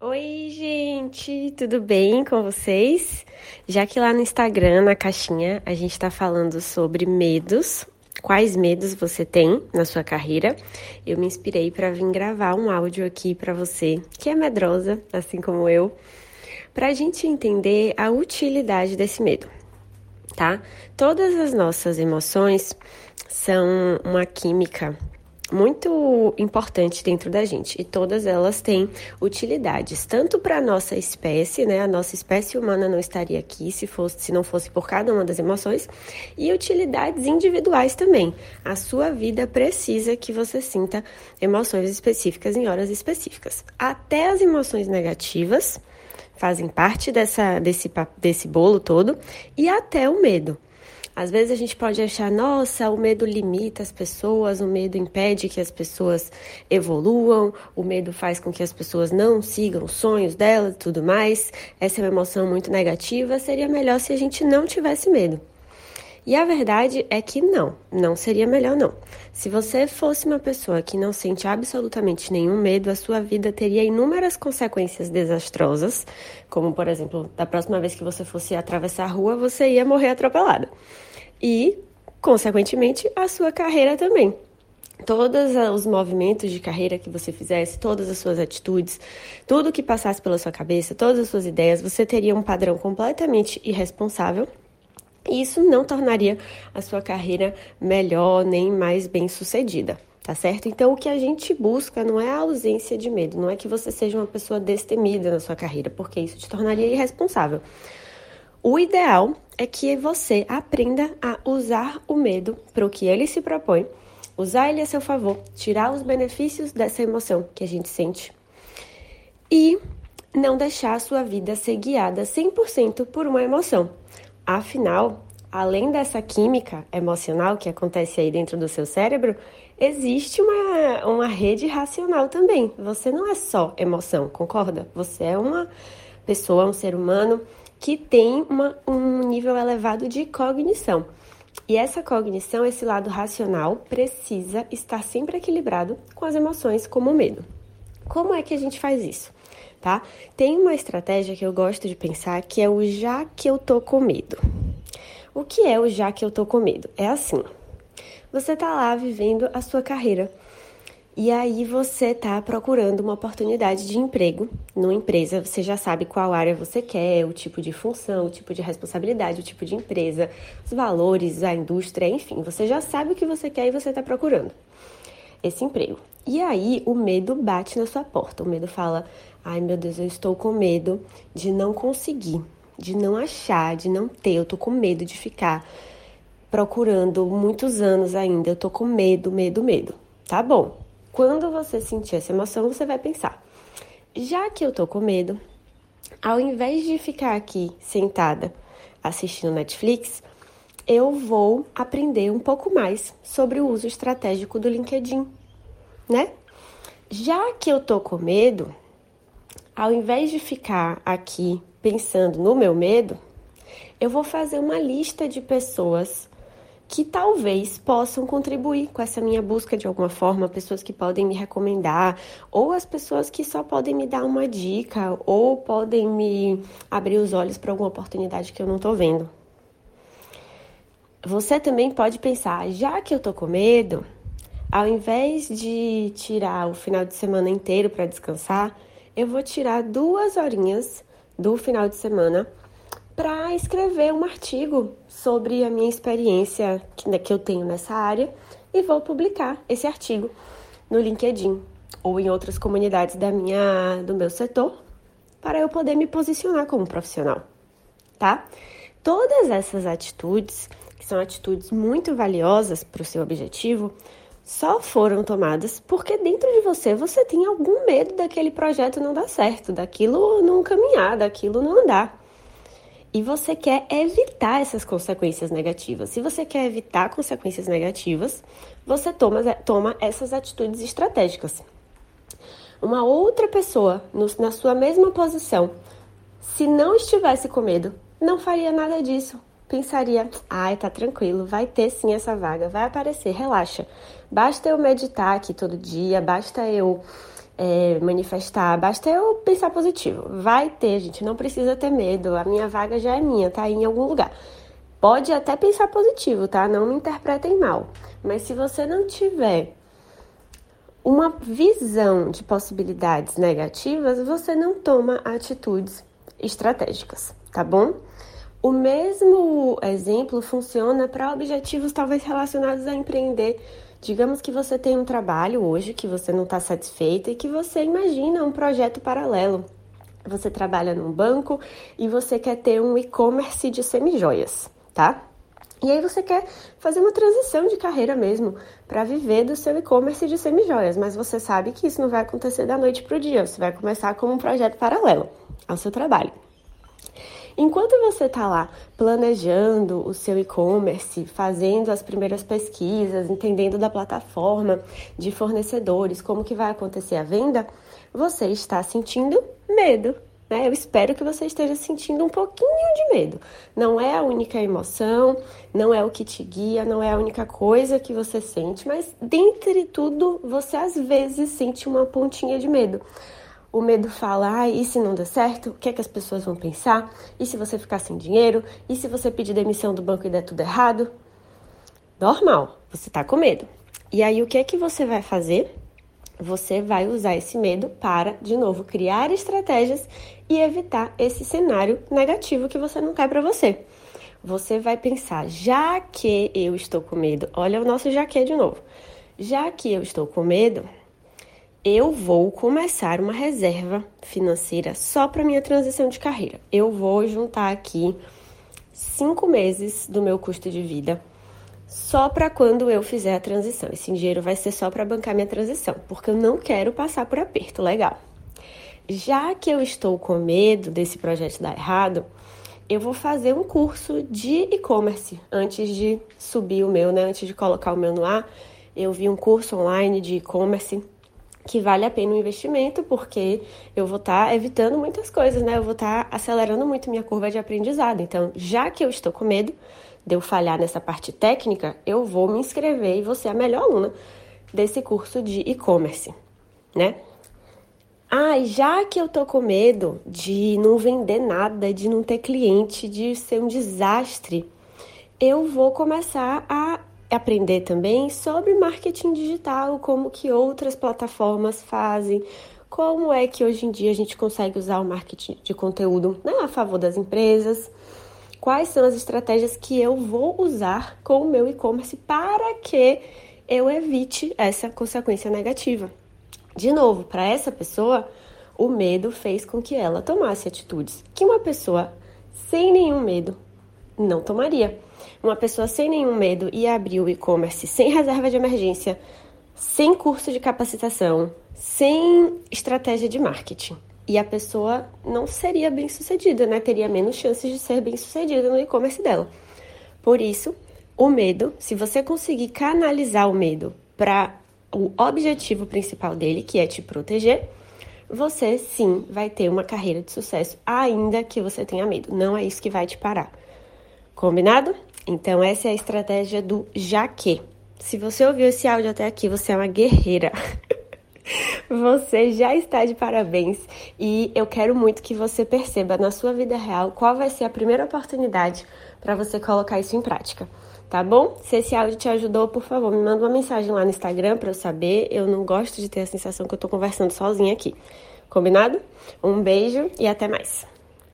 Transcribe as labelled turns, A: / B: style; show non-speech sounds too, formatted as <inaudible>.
A: Oi, gente, tudo bem com vocês? Já que lá no Instagram, na caixinha, a gente está falando sobre medos, quais medos você tem na sua carreira, eu me inspirei para vir gravar um áudio aqui para você que é medrosa, assim como eu, para a gente entender a utilidade desse medo, tá? Todas as nossas emoções são uma química muito importante dentro da gente e todas elas têm utilidades tanto para a nossa espécie, né? A nossa espécie humana não estaria aqui se fosse se não fosse por cada uma das emoções e utilidades individuais também. A sua vida precisa que você sinta emoções específicas em horas específicas. Até as emoções negativas fazem parte dessa desse desse bolo todo e até o medo. Às vezes a gente pode achar, nossa, o medo limita as pessoas, o medo impede que as pessoas evoluam, o medo faz com que as pessoas não sigam os sonhos delas e tudo mais. Essa é uma emoção muito negativa. Seria melhor se a gente não tivesse medo. E a verdade é que não, não seria melhor não. Se você fosse uma pessoa que não sente absolutamente nenhum medo, a sua vida teria inúmeras consequências desastrosas, como por exemplo, da próxima vez que você fosse atravessar a rua, você ia morrer atropelada. E, consequentemente, a sua carreira também todos os movimentos de carreira que você fizesse, todas as suas atitudes, tudo que passasse pela sua cabeça, todas as suas ideias, você teria um padrão completamente irresponsável isso não tornaria a sua carreira melhor nem mais bem sucedida, tá certo? Então, o que a gente busca não é a ausência de medo, não é que você seja uma pessoa destemida na sua carreira, porque isso te tornaria irresponsável. O ideal é que você aprenda a usar o medo para o que ele se propõe, usar ele a seu favor, tirar os benefícios dessa emoção que a gente sente e não deixar a sua vida ser guiada 100% por uma emoção. Afinal, além dessa química emocional que acontece aí dentro do seu cérebro, existe uma, uma rede racional também. Você não é só emoção, concorda? Você é uma pessoa, um ser humano que tem uma, um nível elevado de cognição. E essa cognição, esse lado racional, precisa estar sempre equilibrado com as emoções, como o medo. Como é que a gente faz isso? Tá? Tem uma estratégia que eu gosto de pensar que é o já que eu tô com medo. O que é o já que eu tô com medo? É assim: você tá lá vivendo a sua carreira e aí você tá procurando uma oportunidade de emprego numa empresa, você já sabe qual área você quer, o tipo de função, o tipo de responsabilidade, o tipo de empresa, os valores, a indústria, enfim, você já sabe o que você quer e você tá procurando esse emprego. E aí o medo bate na sua porta. O medo fala: "Ai, meu Deus, eu estou com medo de não conseguir, de não achar, de não ter. Eu tô com medo de ficar procurando muitos anos ainda. Eu tô com medo, medo, medo." Tá bom. Quando você sentir essa emoção, você vai pensar: "Já que eu tô com medo, ao invés de ficar aqui sentada assistindo Netflix, eu vou aprender um pouco mais sobre o uso estratégico do LinkedIn, né? Já que eu tô com medo, ao invés de ficar aqui pensando no meu medo, eu vou fazer uma lista de pessoas que talvez possam contribuir com essa minha busca de alguma forma, pessoas que podem me recomendar, ou as pessoas que só podem me dar uma dica, ou podem me abrir os olhos para alguma oportunidade que eu não tô vendo, você também pode pensar, já que eu tô com medo, ao invés de tirar o final de semana inteiro para descansar, eu vou tirar duas horinhas do final de semana para escrever um artigo sobre a minha experiência que, né, que eu tenho nessa área e vou publicar esse artigo no LinkedIn ou em outras comunidades da minha, do meu setor para eu poder me posicionar como profissional, tá? Todas essas atitudes que são atitudes muito valiosas para o seu objetivo, só foram tomadas porque dentro de você você tem algum medo daquele projeto não dar certo, daquilo não caminhar, daquilo não andar. E você quer evitar essas consequências negativas. Se você quer evitar consequências negativas, você toma, toma essas atitudes estratégicas. Uma outra pessoa no, na sua mesma posição, se não estivesse com medo, não faria nada disso pensaria: ai, tá tranquilo, vai ter sim essa vaga, vai aparecer, relaxa. Basta eu meditar aqui todo dia, basta eu é, manifestar, basta eu pensar positivo. Vai ter, gente, não precisa ter medo. A minha vaga já é minha, tá aí em algum lugar. Pode até pensar positivo, tá? Não me interpretem mal. Mas se você não tiver uma visão de possibilidades negativas, você não toma atitudes estratégicas, tá bom? O mesmo exemplo funciona para objetivos talvez relacionados a empreender. Digamos que você tem um trabalho hoje que você não está satisfeito e que você imagina um projeto paralelo. Você trabalha num banco e você quer ter um e-commerce de semijoias, tá? E aí você quer fazer uma transição de carreira mesmo para viver do seu e-commerce de semijoias, mas você sabe que isso não vai acontecer da noite para o dia. Você vai começar como um projeto paralelo ao seu trabalho. Enquanto você está lá planejando o seu e-commerce, fazendo as primeiras pesquisas, entendendo da plataforma, de fornecedores, como que vai acontecer a venda, você está sentindo medo. Né? Eu espero que você esteja sentindo um pouquinho de medo. Não é a única emoção, não é o que te guia, não é a única coisa que você sente, mas dentre tudo, você às vezes sente uma pontinha de medo. O medo fala, ah, e se não der certo? O que é que as pessoas vão pensar? E se você ficar sem dinheiro? E se você pedir demissão do banco e der tudo errado? Normal, você tá com medo. E aí o que é que você vai fazer? Você vai usar esse medo para, de novo, criar estratégias e evitar esse cenário negativo que você não quer para você. Você vai pensar, já que eu estou com medo, olha o nosso já que de novo. Já que eu estou com medo, eu vou começar uma reserva financeira só para minha transição de carreira. Eu vou juntar aqui cinco meses do meu custo de vida só para quando eu fizer a transição. Esse dinheiro vai ser só para bancar minha transição, porque eu não quero passar por aperto, legal. Já que eu estou com medo desse projeto dar errado, eu vou fazer um curso de e-commerce antes de subir o meu, né? Antes de colocar o meu no ar, eu vi um curso online de e-commerce que vale a pena o investimento, porque eu vou estar tá evitando muitas coisas, né? Eu vou estar tá acelerando muito minha curva de aprendizado. Então, já que eu estou com medo de eu falhar nessa parte técnica, eu vou me inscrever e vou ser a melhor aluna desse curso de e-commerce, né? Ah, já que eu tô com medo de não vender nada, de não ter cliente, de ser um desastre, eu vou começar a aprender também sobre marketing digital, como que outras plataformas fazem, como é que hoje em dia a gente consegue usar o marketing de conteúdo né, a favor das empresas, quais são as estratégias que eu vou usar com o meu e-commerce para que eu evite essa consequência negativa. De novo, para essa pessoa, o medo fez com que ela tomasse atitudes que uma pessoa sem nenhum medo não tomaria. Uma pessoa sem nenhum medo ia abrir o e-commerce sem reserva de emergência, sem curso de capacitação, sem estratégia de marketing. E a pessoa não seria bem sucedida, né? Teria menos chances de ser bem sucedida no e-commerce dela. Por isso, o medo, se você conseguir canalizar o medo para o objetivo principal dele, que é te proteger, você sim vai ter uma carreira de sucesso, ainda que você tenha medo. Não é isso que vai te parar. Combinado? Então, essa é a estratégia do jaque. Se você ouviu esse áudio até aqui, você é uma guerreira. <laughs> Você já está de parabéns e eu quero muito que você perceba na sua vida real qual vai ser a primeira oportunidade para você colocar isso em prática. Tá bom? Se esse áudio te ajudou, por favor, me manda uma mensagem lá no Instagram para eu saber. Eu não gosto de ter a sensação que eu tô conversando sozinha aqui. Combinado? Um beijo e até mais.